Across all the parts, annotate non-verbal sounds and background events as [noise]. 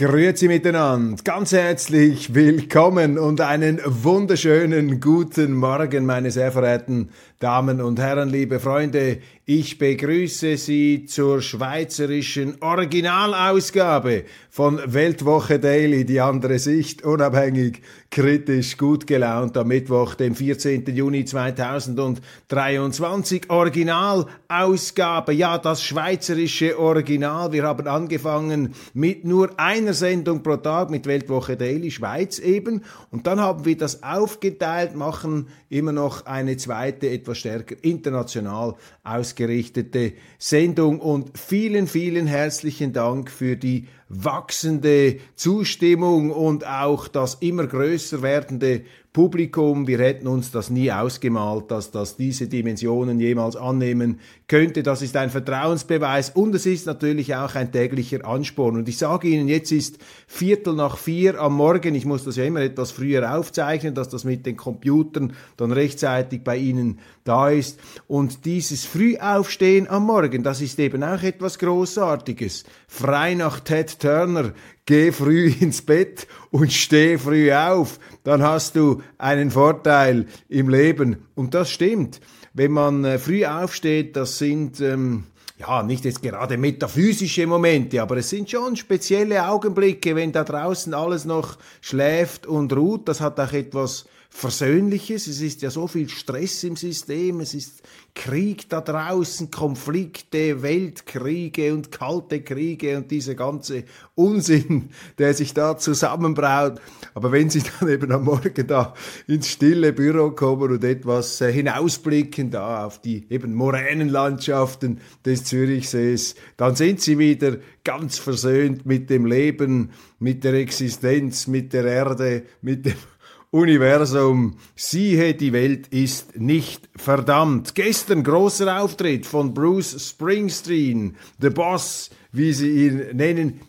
Grüezi miteinander, ganz herzlich willkommen und einen wunderschönen guten Morgen, meine sehr verehrten Damen und Herren, liebe Freunde. Ich begrüße Sie zur schweizerischen Originalausgabe von Weltwoche Daily, die andere Sicht, unabhängig, kritisch, gut gelaunt am Mittwoch, dem 14. Juni 2023. Originalausgabe, ja, das schweizerische Original. Wir haben angefangen mit nur einer Sendung pro Tag mit Weltwoche Daily Schweiz eben und dann haben wir das aufgeteilt, machen immer noch eine zweite, etwas stärker international ausgerichtete Sendung. Und vielen, vielen herzlichen Dank für die wachsende Zustimmung und auch das immer größer werdende Publikum. Wir hätten uns das nie ausgemalt, dass das diese Dimensionen jemals annehmen könnte. Das ist ein Vertrauensbeweis und es ist natürlich auch ein täglicher Ansporn. Und ich sage Ihnen, jetzt ist Viertel nach vier am Morgen. Ich muss das ja immer etwas früher aufzeichnen, dass das mit den Computern dann rechtzeitig bei Ihnen da ist. Und dieses Frühaufstehen am Morgen, das ist eben auch etwas Großartiges. Frei nach Ted Turner geh früh [laughs] ins Bett und steh früh auf, dann hast du einen Vorteil im Leben. Und das stimmt. Wenn man äh, früh aufsteht, das sind ähm, ja, nicht jetzt gerade metaphysische Momente, aber es sind schon spezielle Augenblicke, wenn da draußen alles noch schläft und ruht. Das hat auch etwas Versöhnliches. Es ist ja so viel Stress im System. Es ist Krieg da draußen, Konflikte, Weltkriege und kalte Kriege und dieser ganze Unsinn, der sich da zusammenbraut. Aber wenn Sie dann eben am Morgen da ins stille Büro kommen und etwas äh, hinausblicken da auf die eben Moränenlandschaften des Zürichsees, dann sind Sie wieder ganz versöhnt mit dem Leben, mit der Existenz, mit der Erde, mit dem [laughs] Universum, siehe, die Welt ist nicht verdammt. Gestern großer Auftritt von Bruce Springsteen, The Boss, wie sie ihn nennen.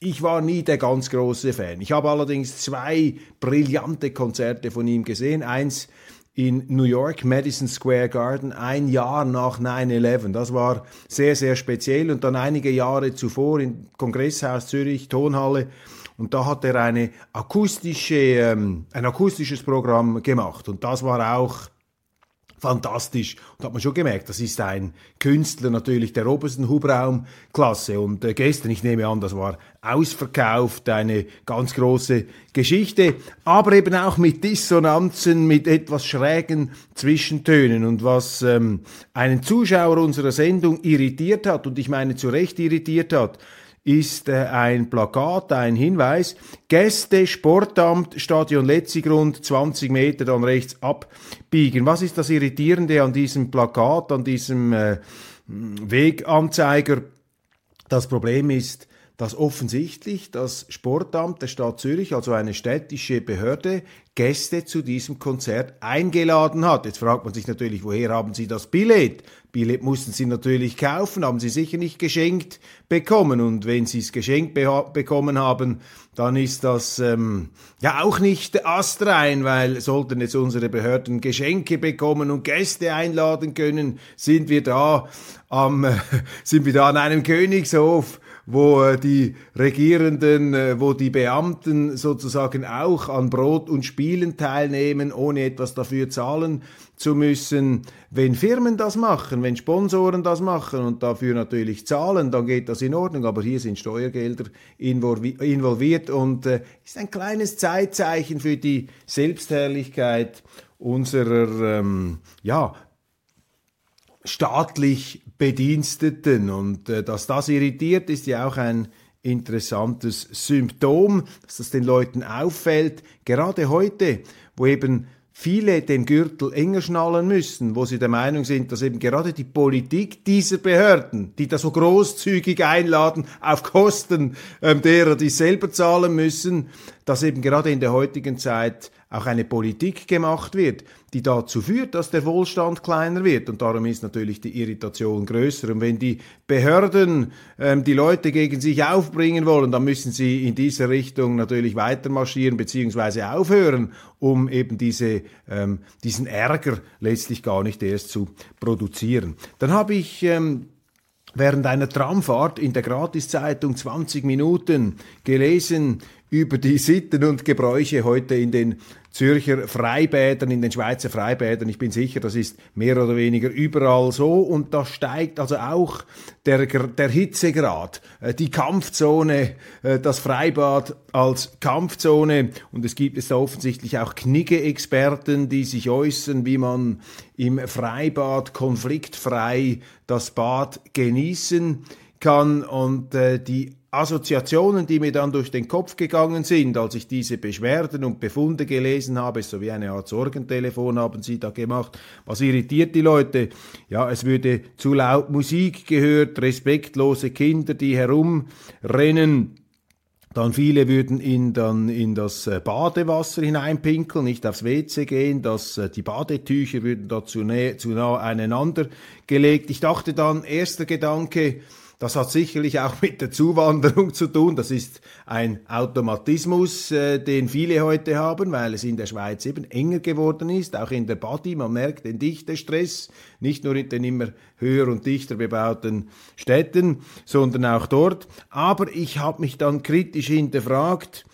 Ich war nie der ganz große Fan. Ich habe allerdings zwei brillante Konzerte von ihm gesehen. Eins in New York, Madison Square Garden, ein Jahr nach 9-11. Das war sehr, sehr speziell. Und dann einige Jahre zuvor im Kongresshaus Zürich, Tonhalle, und da hat er eine akustische, ähm, ein akustisches Programm gemacht und das war auch fantastisch. Und hat man schon gemerkt, das ist ein Künstler natürlich der obersten Hubraumklasse. Und äh, gestern, ich nehme an, das war ausverkauft, eine ganz große Geschichte, aber eben auch mit Dissonanzen, mit etwas schrägen Zwischentönen. Und was ähm, einen Zuschauer unserer Sendung irritiert hat, und ich meine zu Recht irritiert hat, ist äh, ein Plakat, ein Hinweis. Gäste, Sportamt, Stadion Letzigrund, 20 Meter dann rechts abbiegen. Was ist das Irritierende an diesem Plakat, an diesem äh, Weganzeiger? Das Problem ist, dass offensichtlich das Sportamt der Stadt Zürich, also eine städtische Behörde, Gäste zu diesem Konzert eingeladen hat. Jetzt fragt man sich natürlich, woher haben Sie das Billett? Billett mussten Sie natürlich kaufen, haben Sie sicher nicht geschenkt bekommen. Und wenn Sie es geschenkt be bekommen haben, dann ist das ähm, ja auch nicht astrein, weil sollten jetzt unsere Behörden Geschenke bekommen und Gäste einladen können, sind wir da am, äh, [laughs] sind wir da an einem Königshof wo äh, die Regierenden, äh, wo die Beamten sozusagen auch an Brot und Spielen teilnehmen, ohne etwas dafür zahlen zu müssen. Wenn Firmen das machen, wenn Sponsoren das machen und dafür natürlich zahlen, dann geht das in Ordnung. Aber hier sind Steuergelder involviert und äh, ist ein kleines Zeitzeichen für die Selbstherrlichkeit unserer ähm, ja, staatlich Bediensteten. Und äh, dass das irritiert, ist ja auch ein interessantes Symptom, dass das den Leuten auffällt. Gerade heute, wo eben viele den Gürtel enger schnallen müssen, wo sie der Meinung sind, dass eben gerade die Politik dieser Behörden, die da so großzügig einladen, auf Kosten ähm, derer, die selber zahlen müssen, dass eben gerade in der heutigen Zeit auch eine Politik gemacht wird, die dazu führt, dass der Wohlstand kleiner wird. Und darum ist natürlich die Irritation größer. Und wenn die Behörden ähm, die Leute gegen sich aufbringen wollen, dann müssen sie in dieser Richtung natürlich weitermarschieren bzw. aufhören, um eben diese, ähm, diesen Ärger letztlich gar nicht erst zu produzieren. Dann habe ich ähm, während einer Tramfahrt in der Gratiszeitung 20 Minuten gelesen über die Sitten und Gebräuche heute in den Zürcher Freibädern, in den Schweizer Freibädern. Ich bin sicher, das ist mehr oder weniger überall so. Und da steigt also auch der, der Hitzegrad, äh, die Kampfzone, äh, das Freibad als Kampfzone. Und es gibt es da offensichtlich auch Knigge-Experten, die sich äußern, wie man im Freibad konfliktfrei das Bad genießen kann. Und äh, die Assoziationen, die mir dann durch den Kopf gegangen sind, als ich diese Beschwerden und Befunde gelesen habe, so wie eine Art Sorgentelefon haben sie da gemacht. Was irritiert die Leute? Ja, es würde zu laut Musik gehört, respektlose Kinder, die herumrennen. Dann viele würden in, dann in das äh, Badewasser hineinpinkeln, nicht aufs WC gehen, dass äh, die Badetücher würden da zu, zu nah aneinander gelegt. Ich dachte dann, erster Gedanke, das hat sicherlich auch mit der Zuwanderung zu tun. Das ist ein Automatismus, äh, den viele heute haben, weil es in der Schweiz eben enger geworden ist, auch in der Body. Man merkt den Dichtestress, nicht nur in den immer höher und dichter bebauten Städten, sondern auch dort. Aber ich habe mich dann kritisch hinterfragt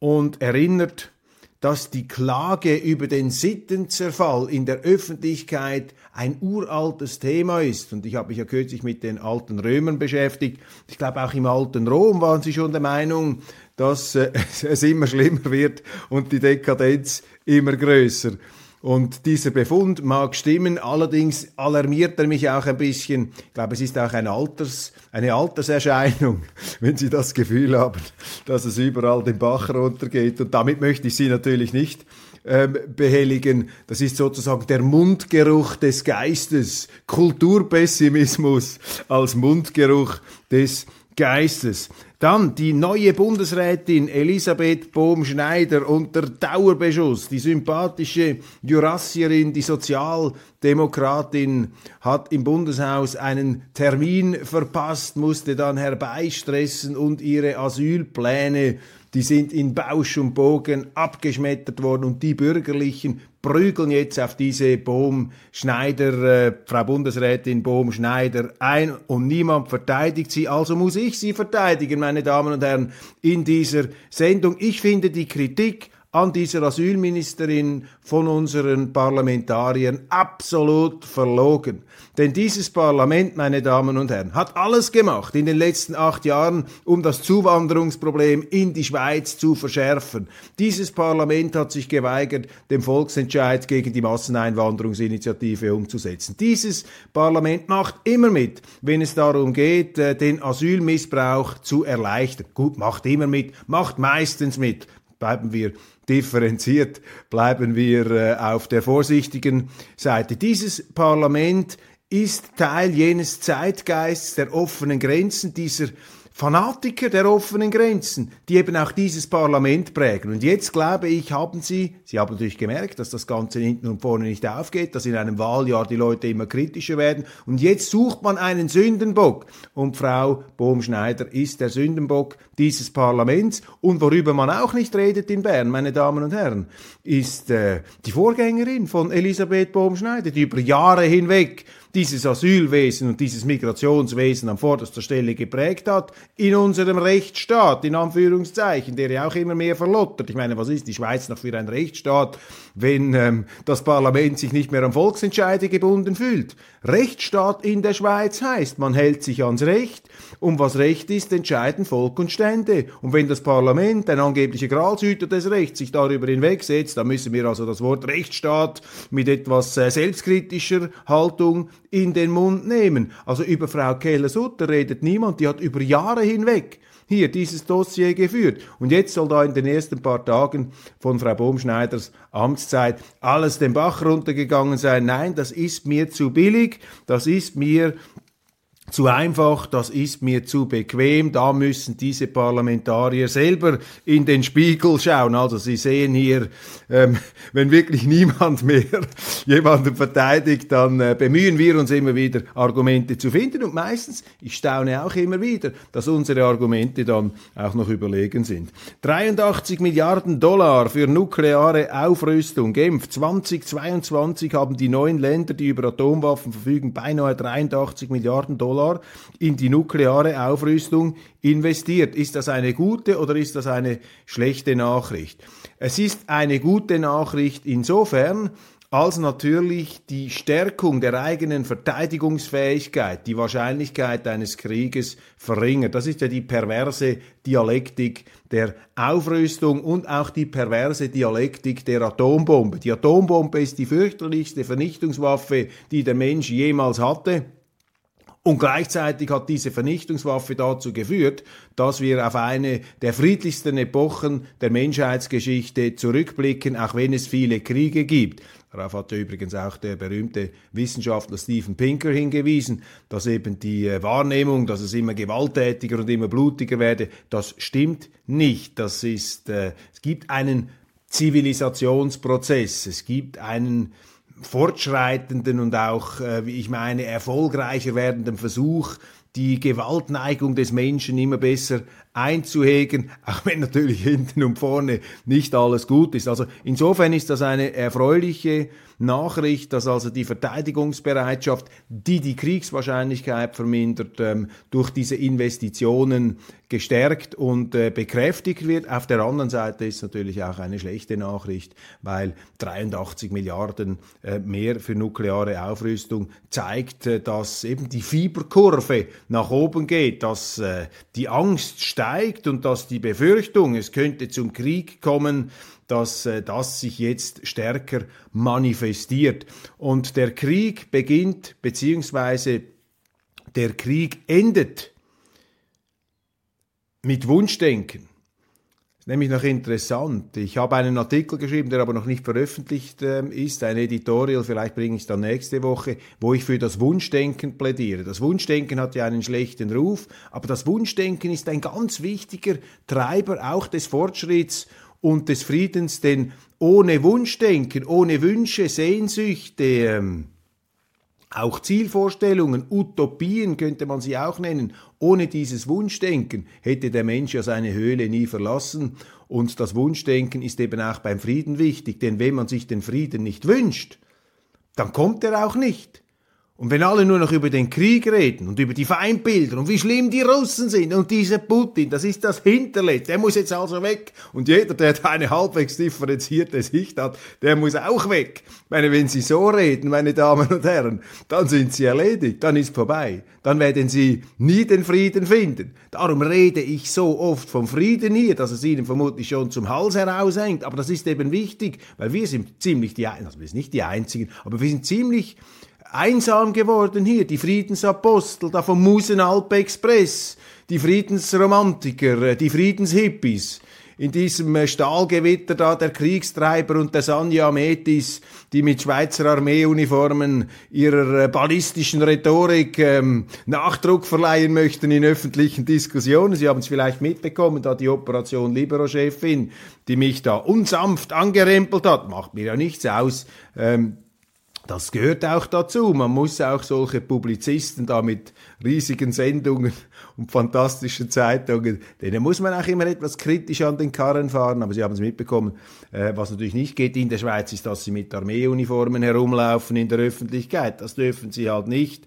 und erinnert, dass die Klage über den Sittenzerfall in der Öffentlichkeit ein uraltes Thema ist. Und ich habe mich ja kürzlich mit den alten Römern beschäftigt. Ich glaube, auch im alten Rom waren sie schon der Meinung, dass äh, [laughs] es immer schlimmer wird und die Dekadenz immer größer. Und dieser Befund mag stimmen, allerdings alarmiert er mich auch ein bisschen. Ich glaube, es ist auch ein Alters, eine Alterserscheinung, [laughs] wenn Sie das Gefühl haben, dass es überall den Bach runtergeht. Und damit möchte ich Sie natürlich nicht ähm, behelligen. Das ist sozusagen der Mundgeruch des Geistes. Kulturpessimismus als Mundgeruch des Geistes. Dann die neue Bundesrätin Elisabeth Bohm-Schneider unter Dauerbeschuss. Die sympathische Jurassierin, die Sozialdemokratin hat im Bundeshaus einen Termin verpasst, musste dann herbeistressen und ihre Asylpläne die sind in Bausch und Bogen abgeschmettert worden und die Bürgerlichen prügeln jetzt auf diese Bohm-Schneider, äh, Frau Bundesrätin Bohm-Schneider ein und niemand verteidigt sie. Also muss ich sie verteidigen, meine Damen und Herren, in dieser Sendung. Ich finde die Kritik an dieser Asylministerin von unseren Parlamentariern absolut verlogen. Denn dieses Parlament, meine Damen und Herren, hat alles gemacht in den letzten acht Jahren, um das Zuwanderungsproblem in die Schweiz zu verschärfen. Dieses Parlament hat sich geweigert, den Volksentscheid gegen die Masseneinwanderungsinitiative umzusetzen. Dieses Parlament macht immer mit, wenn es darum geht, äh, den Asylmissbrauch zu erleichtern. Gut, macht immer mit, macht meistens mit. Bleiben wir differenziert, bleiben wir äh, auf der vorsichtigen Seite. Dieses Parlament ist Teil jenes Zeitgeists der offenen Grenzen, dieser Fanatiker der offenen Grenzen, die eben auch dieses Parlament prägen. Und jetzt glaube ich, haben Sie, Sie haben natürlich gemerkt, dass das Ganze hinten und vorne nicht aufgeht, dass in einem Wahljahr die Leute immer kritischer werden. Und jetzt sucht man einen Sündenbock. Und Frau Bohm-Schneider ist der Sündenbock dieses Parlaments. Und worüber man auch nicht redet in Bern, meine Damen und Herren, ist äh, die Vorgängerin von Elisabeth Bohm-Schneider, die über Jahre hinweg dieses Asylwesen und dieses Migrationswesen an vorderster Stelle geprägt hat, in unserem Rechtsstaat, in Anführungszeichen, der ja auch immer mehr verlottert. Ich meine, was ist die Schweiz noch für ein Rechtsstaat, wenn ähm, das Parlament sich nicht mehr an Volksentscheide gebunden fühlt? Rechtsstaat in der Schweiz heißt, man hält sich ans Recht, um was Recht ist, entscheiden Volk und Stände. Und wenn das Parlament, ein angeblicher Gralshüter des Rechts, sich darüber hinwegsetzt, dann müssen wir also das Wort Rechtsstaat mit etwas äh, selbstkritischer Haltung in den Mund nehmen. Also über Frau Keller-Sutter redet niemand, die hat über Jahre hinweg hier dieses Dossier geführt. Und jetzt soll da in den ersten paar Tagen von Frau Bohmschneiders Amtszeit alles den Bach runtergegangen sein. Nein, das ist mir zu billig, das ist mir zu einfach, das ist mir zu bequem, da müssen diese Parlamentarier selber in den Spiegel schauen. Also Sie sehen hier, ähm, wenn wirklich niemand mehr [laughs] jemanden verteidigt, dann äh, bemühen wir uns immer wieder Argumente zu finden und meistens, ich staune auch immer wieder, dass unsere Argumente dann auch noch überlegen sind. 83 Milliarden Dollar für nukleare Aufrüstung. Genf 2022 haben die neuen Länder, die über Atomwaffen verfügen, beinahe 83 Milliarden Dollar Dollar in die nukleare Aufrüstung investiert. Ist das eine gute oder ist das eine schlechte Nachricht? Es ist eine gute Nachricht insofern, als natürlich die Stärkung der eigenen Verteidigungsfähigkeit die Wahrscheinlichkeit eines Krieges verringert. Das ist ja die perverse Dialektik der Aufrüstung und auch die perverse Dialektik der Atombombe. Die Atombombe ist die fürchterlichste Vernichtungswaffe, die der Mensch jemals hatte. Und gleichzeitig hat diese Vernichtungswaffe dazu geführt, dass wir auf eine der friedlichsten Epochen der Menschheitsgeschichte zurückblicken, auch wenn es viele Kriege gibt. Darauf hat übrigens auch der berühmte Wissenschaftler Steven Pinker hingewiesen, dass eben die äh, Wahrnehmung, dass es immer gewalttätiger und immer blutiger werde, das stimmt nicht. Das ist, äh, es gibt einen Zivilisationsprozess, es gibt einen fortschreitenden und auch, äh, wie ich meine, erfolgreicher werdenden Versuch, die Gewaltneigung des Menschen immer besser einzuhegen, auch wenn natürlich hinten und vorne nicht alles gut ist. Also insofern ist das eine erfreuliche Nachricht, dass also die Verteidigungsbereitschaft, die die Kriegswahrscheinlichkeit vermindert, ähm, durch diese Investitionen gestärkt und äh, bekräftigt wird. Auf der anderen Seite ist natürlich auch eine schlechte Nachricht, weil 83 Milliarden äh, mehr für nukleare Aufrüstung zeigt, äh, dass eben die Fieberkurve nach oben geht, dass die Angst steigt und dass die Befürchtung, es könnte zum Krieg kommen, dass äh, das sich jetzt stärker manifestiert. Und der Krieg beginnt, beziehungsweise der Krieg endet mit Wunschdenken. Nämlich noch interessant. Ich habe einen Artikel geschrieben, der aber noch nicht veröffentlicht äh, ist, ein Editorial, vielleicht bringe ich es dann nächste Woche, wo ich für das Wunschdenken plädiere. Das Wunschdenken hat ja einen schlechten Ruf, aber das Wunschdenken ist ein ganz wichtiger Treiber auch des Fortschritts und des Friedens, denn ohne Wunschdenken, ohne Wünsche, Sehnsüchte, ähm, auch Zielvorstellungen, Utopien könnte man sie auch nennen, ohne dieses Wunschdenken hätte der Mensch ja seine Höhle nie verlassen. Und das Wunschdenken ist eben auch beim Frieden wichtig, denn wenn man sich den Frieden nicht wünscht, dann kommt er auch nicht. Und wenn alle nur noch über den Krieg reden und über die Feindbilder und wie schlimm die Russen sind und dieser Putin, das ist das Hinterletzte, der muss jetzt also weg. Und jeder, der da eine halbwegs differenzierte Sicht hat, der muss auch weg. Ich meine, wenn Sie so reden, meine Damen und Herren, dann sind Sie erledigt, dann ist vorbei. Dann werden Sie nie den Frieden finden. Darum rede ich so oft vom Frieden hier, dass es Ihnen vermutlich schon zum Hals heraushängt. Aber das ist eben wichtig, weil wir sind ziemlich die, also wir sind nicht die Einzigen, aber wir sind ziemlich einsam geworden hier, die Friedensapostel da vom Musenalp Express, die Friedensromantiker, äh, die Friedenshippies, in diesem äh, Stahlgewitter da der Kriegstreiber und der Sanja Metis, die mit Schweizer Armeeuniformen ihrer äh, ballistischen Rhetorik ähm, Nachdruck verleihen möchten in öffentlichen Diskussionen. Sie haben es vielleicht mitbekommen, da die Operation Libero-Chefin, die mich da unsanft angerempelt hat, macht mir ja nichts aus. Ähm, das gehört auch dazu. Man muss auch solche Publizisten da mit riesigen Sendungen und fantastischen Zeitungen, denen muss man auch immer etwas kritisch an den Karren fahren. Aber Sie haben es mitbekommen, äh, was natürlich nicht geht in der Schweiz, ist, dass Sie mit Armeeuniformen herumlaufen in der Öffentlichkeit. Das dürfen Sie halt nicht.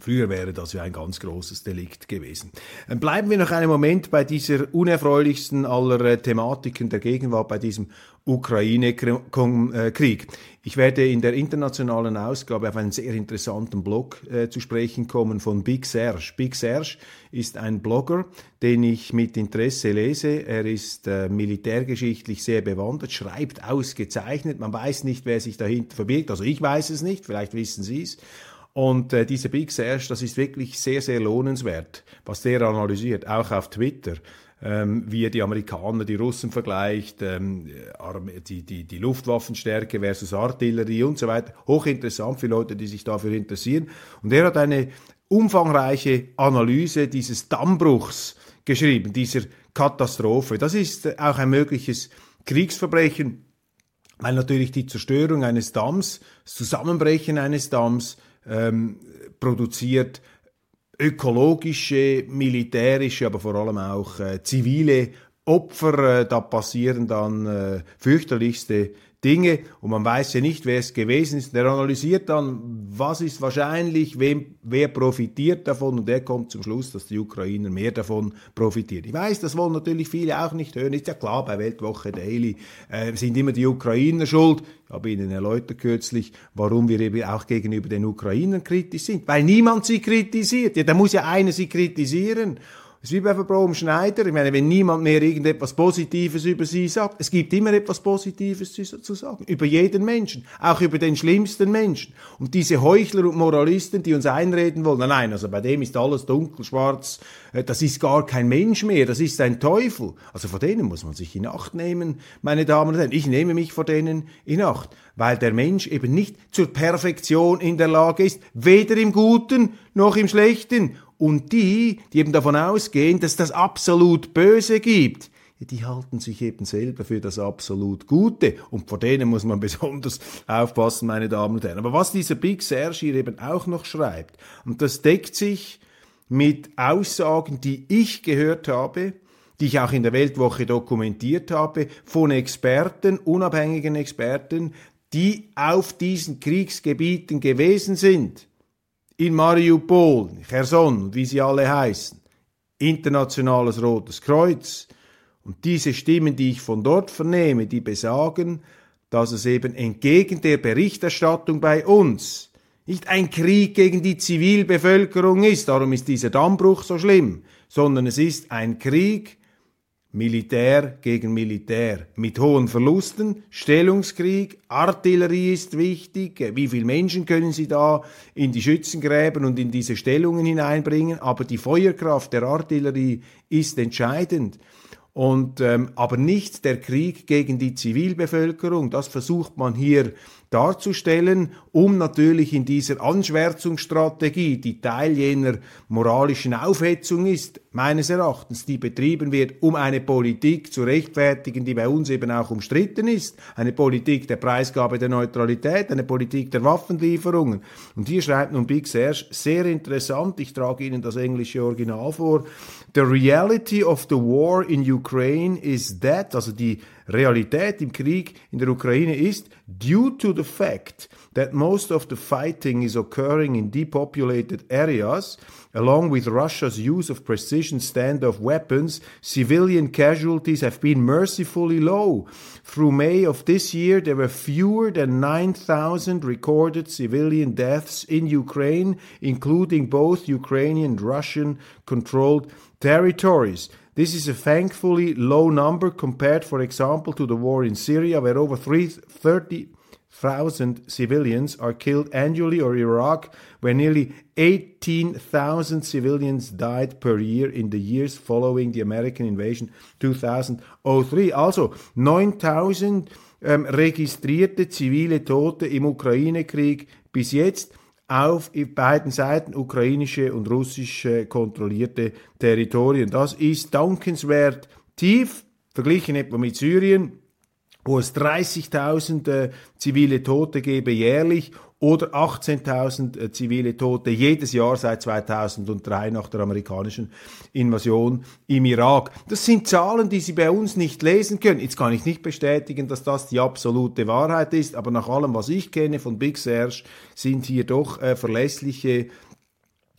Früher wäre das ja ein ganz großes Delikt gewesen. Dann bleiben wir noch einen Moment bei dieser unerfreulichsten aller äh, Thematiken der Gegenwart, bei diesem Ukraine-Krieg. Ich werde in der internationalen Ausgabe auf einen sehr interessanten Blog äh, zu sprechen kommen von Big Serge. Big Serge ist ein Blogger, den ich mit Interesse lese. Er ist äh, militärgeschichtlich sehr bewandert, schreibt ausgezeichnet. Man weiß nicht, wer sich dahinter verbirgt. Also ich weiß es nicht, vielleicht wissen Sie es. Und äh, diese Big Serge, das ist wirklich sehr, sehr lohnenswert, was der analysiert, auch auf Twitter. Ähm, wie er die Amerikaner, die Russen vergleicht, ähm, die, die, die Luftwaffenstärke versus Artillerie und so weiter. Hochinteressant für Leute, die sich dafür interessieren. Und er hat eine umfangreiche Analyse dieses Dammbruchs geschrieben, dieser Katastrophe. Das ist auch ein mögliches Kriegsverbrechen, weil natürlich die Zerstörung eines Damms, das Zusammenbrechen eines Damms ähm, produziert ökologische, militärische, aber vor allem auch äh, zivile Opfer. Äh, da passieren dann äh, fürchterlichste Dinge und man weiß ja nicht, wer es gewesen ist. Der analysiert dann, was ist wahrscheinlich, wem, wer profitiert davon und der kommt zum Schluss, dass die Ukrainer mehr davon profitieren. Ich weiß, das wollen natürlich viele auch nicht hören. Ist ja klar, bei Weltwoche Daily äh, sind immer die Ukrainer schuld. Ich habe Ihnen erläutert kürzlich, warum wir eben auch gegenüber den Ukrainern kritisch sind. Weil niemand sie kritisiert. Ja, da muss ja einer sie kritisieren. Es ist wie bei Frau Schneider. Ich meine, wenn niemand mehr irgendetwas Positives über sie sagt, es gibt immer etwas Positives zu sagen. Über jeden Menschen. Auch über den schlimmsten Menschen. Und diese Heuchler und Moralisten, die uns einreden wollen, nein, nein, also bei dem ist alles dunkel, schwarz, äh, das ist gar kein Mensch mehr, das ist ein Teufel. Also vor denen muss man sich in Acht nehmen, meine Damen und Herren. Ich nehme mich vor denen in Acht, weil der Mensch eben nicht zur Perfektion in der Lage ist, weder im Guten noch im Schlechten. Und die, die eben davon ausgehen, dass das absolut Böse gibt, die halten sich eben selber für das absolut Gute. Und vor denen muss man [laughs] besonders aufpassen, meine Damen und Herren. Aber was dieser Big Serge hier eben auch noch schreibt, und das deckt sich mit Aussagen, die ich gehört habe, die ich auch in der Weltwoche dokumentiert habe, von Experten, unabhängigen Experten, die auf diesen Kriegsgebieten gewesen sind in Mariupol, Cherson, wie sie alle heißen, Internationales Rotes Kreuz. Und diese Stimmen, die ich von dort vernehme, die besagen, dass es eben entgegen der Berichterstattung bei uns nicht ein Krieg gegen die Zivilbevölkerung ist, darum ist dieser Dammbruch so schlimm, sondern es ist ein Krieg Militär gegen Militär. Mit hohen Verlusten, Stellungskrieg, Artillerie ist wichtig, wie viele Menschen können Sie da in die Schützengräben und in diese Stellungen hineinbringen, aber die Feuerkraft der Artillerie ist entscheidend. Und, ähm, aber nicht der Krieg gegen die Zivilbevölkerung, das versucht man hier darzustellen, um natürlich in dieser Anschwärzungsstrategie, die Teil jener moralischen Aufhetzung ist, meines Erachtens, die betrieben wird, um eine Politik zu rechtfertigen, die bei uns eben auch umstritten ist, eine Politik der Preisgabe der Neutralität, eine Politik der Waffenlieferungen. Und hier schreibt nun Big Serge sehr interessant, ich trage Ihnen das englische Original vor, The reality of the war in Ukraine is that, also die Realität im Krieg in der Ukraine ist, due to the fact that most of the fighting is occurring in depopulated areas, along with Russia's use of precision standoff weapons, civilian casualties have been mercifully low. Through May of this year, there were fewer than 9,000 recorded civilian deaths in Ukraine, including both Ukrainian and Russian controlled territories. This is a thankfully low number compared, for example, to the war in Syria, where over 30,000 civilians are killed annually, or Iraq, where nearly 18,000 civilians died per year in the years following the American invasion 2003. Also 9,000 ähm, um, registrierte zivile Tote im Ukraine-Krieg bis jetzt auf beiden Seiten ukrainische und russische kontrollierte Territorien. Das ist dankenswert tief, verglichen etwa mit Syrien, wo es 30.000 äh, zivile Tote gäbe jährlich oder 18.000 äh, zivile Tote jedes Jahr seit 2003 nach der amerikanischen Invasion im Irak. Das sind Zahlen, die Sie bei uns nicht lesen können. Jetzt kann ich nicht bestätigen, dass das die absolute Wahrheit ist, aber nach allem, was ich kenne von Big Serge, sind hier doch äh, verlässliche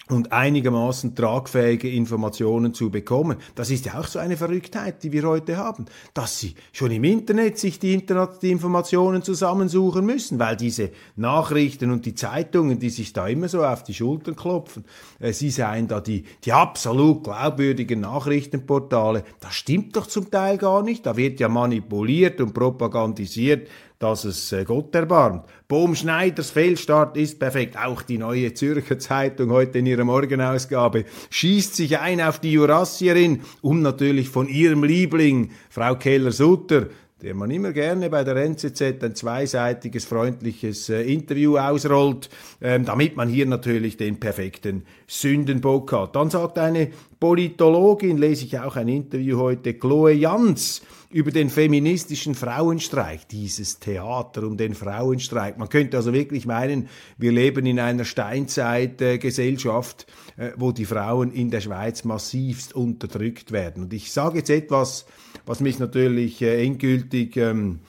und einigermaßen tragfähige Informationen zu bekommen. Das ist ja auch so eine Verrücktheit, die wir heute haben, dass Sie schon im Internet sich die, Internet die Informationen zusammensuchen müssen, weil diese Nachrichten und die Zeitungen, die sich da immer so auf die Schultern klopfen, äh, sie seien da die, die absolut glaubwürdigen Nachrichtenportale. Das stimmt doch zum Teil gar nicht. Da wird ja manipuliert und propagandisiert, dass es äh, Gott erbarmt. Bohm Schneiders Fehlstart ist perfekt. Auch die neue Zürcher Zeitung heute in ihrer Morgenausgabe schießt sich ein auf die Jurassierin, um natürlich von ihrem Liebling, Frau Keller-Sutter, der man immer gerne bei der NZZ ein zweiseitiges, freundliches äh, Interview ausrollt, ähm, damit man hier natürlich den perfekten Sündenbock hat. Dann sagt eine Politologin, lese ich auch ein Interview heute, Chloe Jans, über den feministischen Frauenstreik, dieses Theater um den Frauenstreik. Man könnte also wirklich meinen, wir leben in einer Steinzeitgesellschaft, äh, wo die Frauen in der Schweiz massivst unterdrückt werden. Und ich sage jetzt etwas, was mich natürlich äh, endgültig ähm,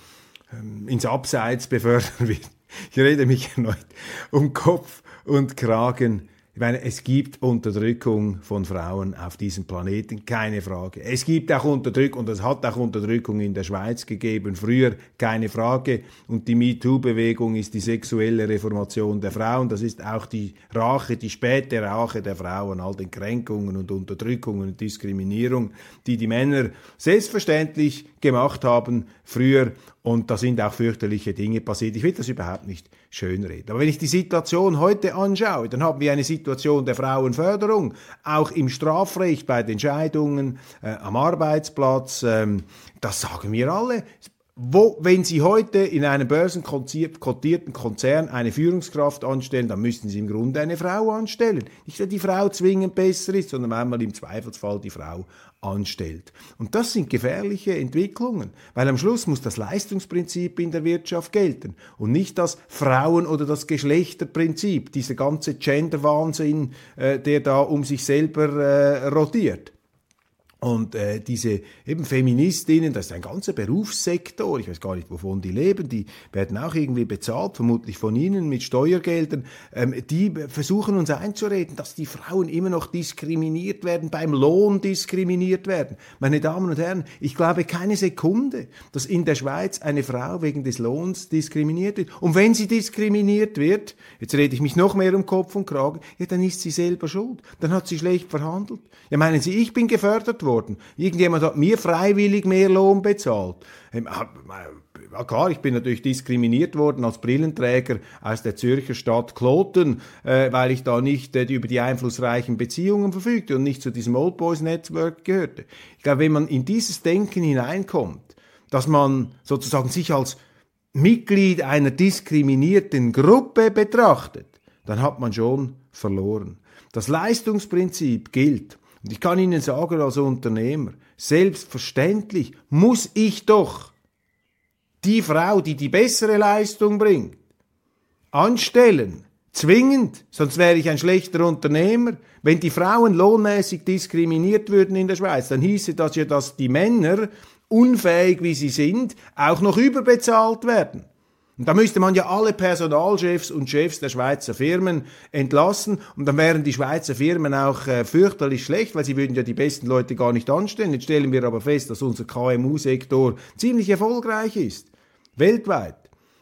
ähm, ins Abseits befördern [laughs] wird. Ich rede mich erneut um Kopf und Kragen ich meine, es gibt Unterdrückung von Frauen auf diesem Planeten, keine Frage. Es gibt auch Unterdrückung, und es hat auch Unterdrückung in der Schweiz gegeben, früher keine Frage. Und die MeToo-Bewegung ist die sexuelle Reformation der Frauen. Das ist auch die Rache, die späte Rache der Frauen, all den Kränkungen und Unterdrückungen und Diskriminierung, die die Männer selbstverständlich gemacht haben früher und da sind auch fürchterliche Dinge passiert. Ich will das überhaupt nicht schönreden. Aber wenn ich die Situation heute anschaue, dann haben wir eine Situation der Frauenförderung, auch im Strafrecht, bei den Scheidungen, äh, am Arbeitsplatz. Ähm, das sagen wir alle. Wo, wenn Sie heute in einem börsenkotierten Konzern eine Führungskraft anstellen, dann müssten Sie im Grunde eine Frau anstellen. Nicht, weil die Frau zwingend besser ist, sondern einmal im Zweifelsfall die Frau anstellt. Und das sind gefährliche Entwicklungen, weil am Schluss muss das Leistungsprinzip in der Wirtschaft gelten und nicht das Frauen- oder das Geschlechterprinzip, dieser ganze Gender-Wahnsinn, äh, der da um sich selber äh, rotiert. Und äh, diese eben Feministinnen, das ist ein ganzer Berufssektor, ich weiß gar nicht, wovon die leben, die werden auch irgendwie bezahlt, vermutlich von Ihnen mit Steuergeldern, ähm, die versuchen uns einzureden, dass die Frauen immer noch diskriminiert werden, beim Lohn diskriminiert werden. Meine Damen und Herren, ich glaube keine Sekunde, dass in der Schweiz eine Frau wegen des Lohns diskriminiert wird. Und wenn sie diskriminiert wird, jetzt rede ich mich noch mehr um Kopf und Kragen, ja, dann ist sie selber schuld, dann hat sie schlecht verhandelt. Ja, meinen Sie, ich bin gefördert worden? Worden. Irgendjemand hat mir freiwillig mehr Lohn bezahlt. Ähm, ja, klar, ich bin natürlich diskriminiert worden als Brillenträger aus der Zürcher Stadt Kloten, äh, weil ich da nicht äh, über die einflussreichen Beziehungen verfügte und nicht zu diesem Old Boys Network gehörte. Ich glaube, wenn man in dieses Denken hineinkommt, dass man sozusagen sich als Mitglied einer diskriminierten Gruppe betrachtet, dann hat man schon verloren. Das Leistungsprinzip gilt. Und ich kann Ihnen sagen als Unternehmer, selbstverständlich muss ich doch die Frau, die die bessere Leistung bringt, anstellen. Zwingend, sonst wäre ich ein schlechter Unternehmer. Wenn die Frauen lohnmäßig diskriminiert würden in der Schweiz, dann hieße das ja, dass die Männer, unfähig wie sie sind, auch noch überbezahlt werden. Und da müsste man ja alle Personalchefs und Chefs der Schweizer Firmen entlassen und dann wären die Schweizer Firmen auch äh, fürchterlich schlecht, weil sie würden ja die besten Leute gar nicht anstellen. Jetzt stellen wir aber fest, dass unser KMU-Sektor ziemlich erfolgreich ist. Weltweit.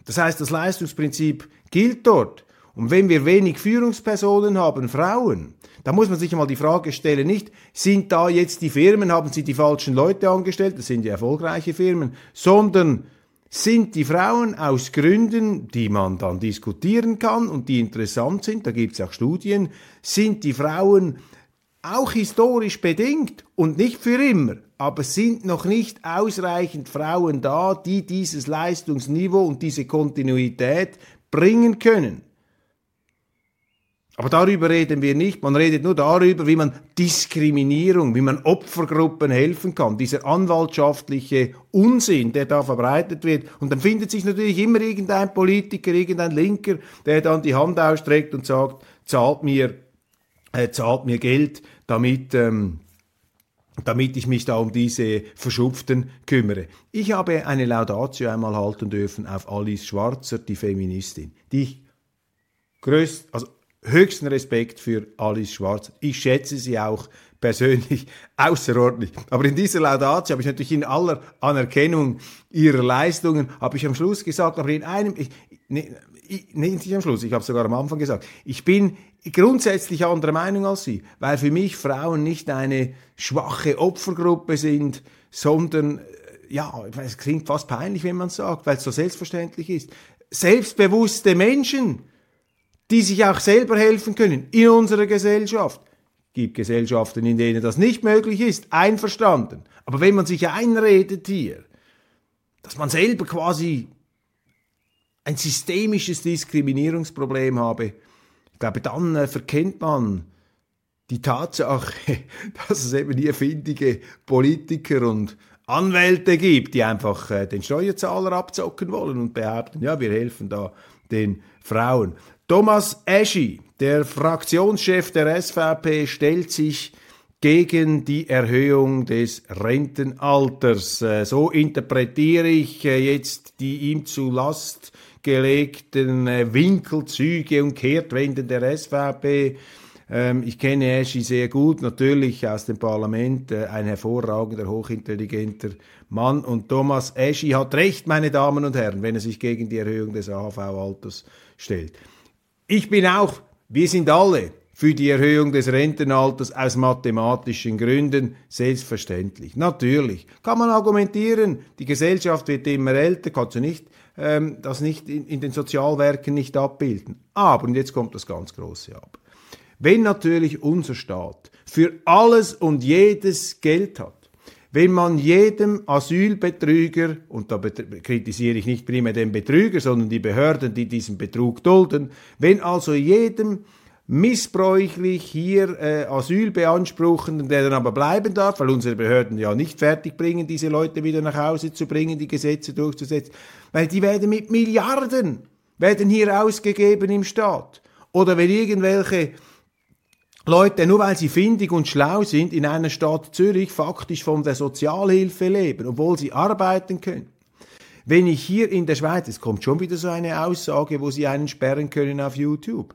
Das heißt, das Leistungsprinzip gilt dort. Und wenn wir wenig Führungspersonen haben, Frauen, da muss man sich einmal die Frage stellen, nicht, sind da jetzt die Firmen, haben sie die falschen Leute angestellt, das sind ja erfolgreiche Firmen, sondern sind die Frauen aus Gründen, die man dann diskutieren kann und die interessant sind, da gibt es auch Studien, sind die Frauen auch historisch bedingt und nicht für immer, aber sind noch nicht ausreichend Frauen da, die dieses Leistungsniveau und diese Kontinuität bringen können. Aber darüber reden wir nicht. Man redet nur darüber, wie man Diskriminierung, wie man Opfergruppen helfen kann. Dieser anwaltschaftliche Unsinn, der da verbreitet wird. Und dann findet sich natürlich immer irgendein Politiker, irgendein Linker, der dann die Hand ausstreckt und sagt, zahlt mir, äh, zahlt mir Geld, damit, ähm, damit ich mich da um diese Verschupften kümmere. Ich habe eine Laudatio einmal halten dürfen auf Alice Schwarzer, die Feministin, die ich größt, also höchsten Respekt für Alice Schwarz. Ich schätze sie auch persönlich [laughs] außerordentlich. Aber in dieser Laudatio habe ich natürlich in aller Anerkennung ihrer Leistungen, habe ich am Schluss gesagt, aber in einem, ich, nee, nicht am Schluss, ich habe sogar am Anfang gesagt, ich bin grundsätzlich anderer Meinung als Sie, weil für mich Frauen nicht eine schwache Opfergruppe sind, sondern, äh, ja, es klingt fast peinlich, wenn man es sagt, weil es so selbstverständlich ist, selbstbewusste Menschen, die sich auch selber helfen können in unserer Gesellschaft. Gibt Gesellschaften, in denen das nicht möglich ist, einverstanden. Aber wenn man sich einredet hier, dass man selber quasi ein systemisches Diskriminierungsproblem habe, ich glaube, dann äh, verkennt man die Tatsache, [laughs] dass es eben hier findige Politiker und Anwälte gibt, die einfach äh, den Steuerzahler abzocken wollen und behaupten, ja, wir helfen da den Frauen. Thomas Eschi, der Fraktionschef der SVP, stellt sich gegen die Erhöhung des Rentenalters. Äh, so interpretiere ich äh, jetzt die ihm zu Last gelegten äh, Winkelzüge und Kehrtwenden der SVP. Ähm, ich kenne Eschi sehr gut, natürlich aus dem Parlament, ein hervorragender, hochintelligenter Mann. Und Thomas Eschi hat recht, meine Damen und Herren, wenn er sich gegen die Erhöhung des AHV-Alters stellt. Ich bin auch, wir sind alle für die Erhöhung des Rentenalters aus mathematischen Gründen selbstverständlich. Natürlich kann man argumentieren, die Gesellschaft wird immer älter, kannst du nicht ähm, das nicht in, in den Sozialwerken nicht abbilden. Aber und jetzt kommt das ganz große Aber. Wenn natürlich unser Staat für alles und jedes Geld hat, wenn man jedem Asylbetrüger, und da kritisiere ich nicht primär den Betrüger, sondern die Behörden, die diesen Betrug dulden, wenn also jedem missbräuchlich hier äh, Asyl beanspruchen, der dann aber bleiben darf, weil unsere Behörden ja nicht fertig bringen, diese Leute wieder nach Hause zu bringen, die Gesetze durchzusetzen, weil die werden mit Milliarden, werden hier ausgegeben im Staat. Oder wenn irgendwelche Leute, nur weil sie findig und schlau sind, in einer Stadt Zürich faktisch von der Sozialhilfe leben, obwohl sie arbeiten können. Wenn ich hier in der Schweiz, es kommt schon wieder so eine Aussage, wo sie einen sperren können auf YouTube,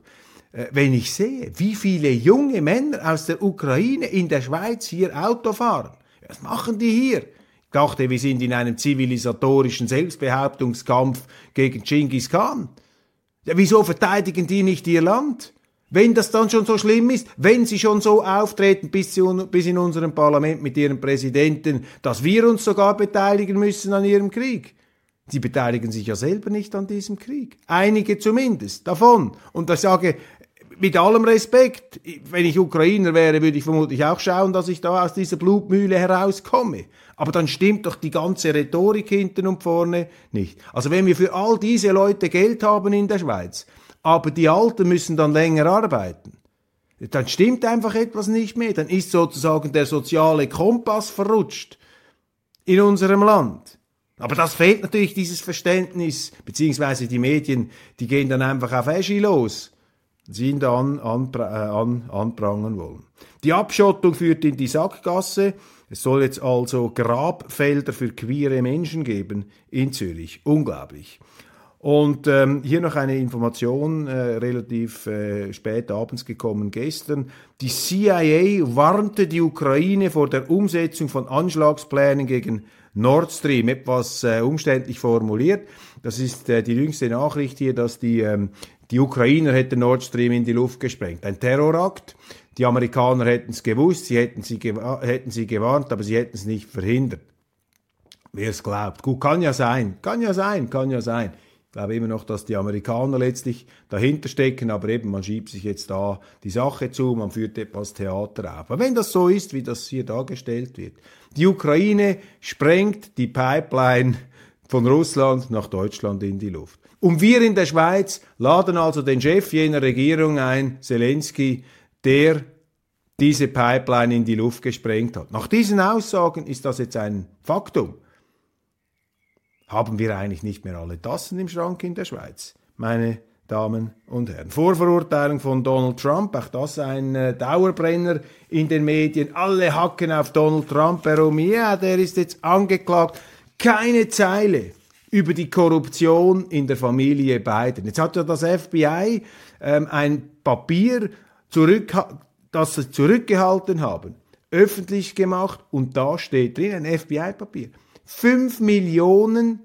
äh, wenn ich sehe, wie viele junge Männer aus der Ukraine in der Schweiz hier Auto fahren, was machen die hier? Ich dachte, wir sind in einem zivilisatorischen Selbstbehauptungskampf gegen Genghis Khan. Ja, wieso verteidigen die nicht ihr Land? Wenn das dann schon so schlimm ist, wenn sie schon so auftreten bis, bis in unserem Parlament mit ihrem Präsidenten, dass wir uns sogar beteiligen müssen an ihrem Krieg. Sie beteiligen sich ja selber nicht an diesem Krieg. Einige zumindest davon. Und ich sage, mit allem Respekt, wenn ich Ukrainer wäre, würde ich vermutlich auch schauen, dass ich da aus dieser Blutmühle herauskomme. Aber dann stimmt doch die ganze Rhetorik hinten und vorne nicht. Also wenn wir für all diese Leute Geld haben in der Schweiz, aber die Alten müssen dann länger arbeiten. Dann stimmt einfach etwas nicht mehr. Dann ist sozusagen der soziale Kompass verrutscht in unserem Land. Aber das fehlt natürlich dieses Verständnis, beziehungsweise die Medien, die gehen dann einfach auf Eschi los, sie ihn dann an, äh, an, anprangern wollen. Die Abschottung führt in die Sackgasse. Es soll jetzt also Grabfelder für queere Menschen geben in Zürich. Unglaublich. Und ähm, hier noch eine Information, äh, relativ äh, spät abends gekommen gestern. Die CIA warnte die Ukraine vor der Umsetzung von Anschlagsplänen gegen Nord Stream, etwas äh, umständlich formuliert. Das ist äh, die jüngste Nachricht hier, dass die, ähm, die Ukrainer hätten Nord Stream in die Luft gesprengt. Ein Terrorakt. Die Amerikaner hätten es gewusst, sie hätten sie, hätten sie gewarnt, aber sie hätten es nicht verhindert. Wer es glaubt. Gut, kann ja sein, kann ja sein, kann ja sein glaube immer noch, dass die Amerikaner letztlich dahinter stecken, aber eben man schiebt sich jetzt da die Sache zu, man führt etwas Theater auf. Aber wenn das so ist, wie das hier dargestellt wird, die Ukraine sprengt die Pipeline von Russland nach Deutschland in die Luft. Und wir in der Schweiz laden also den Chef jener Regierung ein, Zelensky, der diese Pipeline in die Luft gesprengt hat. Nach diesen Aussagen ist das jetzt ein Faktum. Haben wir eigentlich nicht mehr alle Tassen im Schrank in der Schweiz? Meine Damen und Herren. Vorverurteilung von Donald Trump, auch das ein äh, Dauerbrenner in den Medien. Alle hacken auf Donald Trump herum. Ja, der ist jetzt angeklagt. Keine Zeile über die Korruption in der Familie Biden. Jetzt hat ja das FBI ähm, ein Papier, zurück, das sie zurückgehalten haben, öffentlich gemacht und da steht drin ein FBI-Papier. 5 Millionen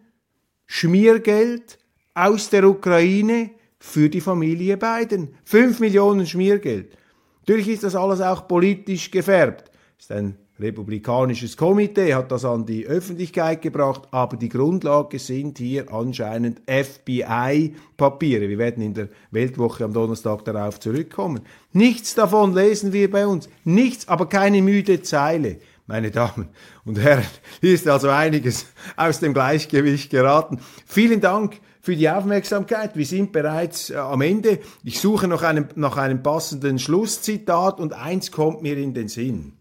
Schmiergeld aus der Ukraine für die Familie Biden. 5 Millionen Schmiergeld. Natürlich ist das alles auch politisch gefärbt. Ist ein republikanisches Komitee, hat das an die Öffentlichkeit gebracht, aber die Grundlage sind hier anscheinend FBI-Papiere. Wir werden in der Weltwoche am Donnerstag darauf zurückkommen. Nichts davon lesen wir bei uns. Nichts, aber keine müde Zeile. Meine Damen und Herren, hier ist also einiges aus dem Gleichgewicht geraten. Vielen Dank für die Aufmerksamkeit. Wir sind bereits äh, am Ende. Ich suche noch einen, nach einem passenden Schlusszitat und eins kommt mir in den Sinn.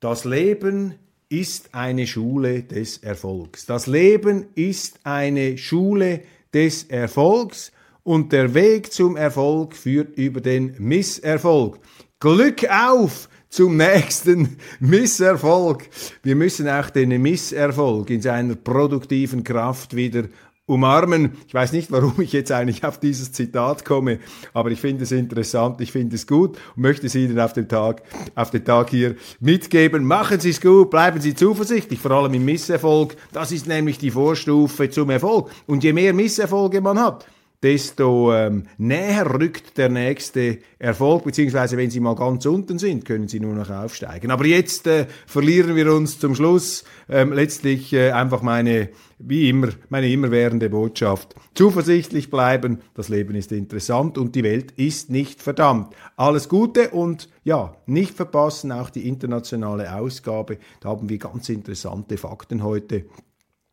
Das Leben ist eine Schule des Erfolgs. Das Leben ist eine Schule des Erfolgs und der Weg zum Erfolg führt über den Misserfolg. Glück auf zum nächsten [laughs] Misserfolg. Wir müssen auch den Misserfolg in seiner produktiven Kraft wieder umarmen. Ich weiß nicht, warum ich jetzt eigentlich auf dieses Zitat komme, aber ich finde es interessant, ich finde es gut und möchte es Ihnen auf den Tag, auf den Tag hier mitgeben. Machen Sie es gut, bleiben Sie zuversichtlich, vor allem im Misserfolg. Das ist nämlich die Vorstufe zum Erfolg. Und je mehr Misserfolge man hat, desto ähm, näher rückt der nächste Erfolg, beziehungsweise wenn Sie mal ganz unten sind, können Sie nur noch aufsteigen. Aber jetzt äh, verlieren wir uns zum Schluss ähm, letztlich äh, einfach meine, wie immer, meine immerwährende Botschaft. Zuversichtlich bleiben, das Leben ist interessant und die Welt ist nicht verdammt. Alles Gute und ja, nicht verpassen auch die internationale Ausgabe. Da haben wir ganz interessante Fakten heute,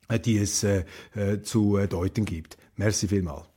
äh, die es äh, äh zu äh, deuten gibt. Merci vielmals.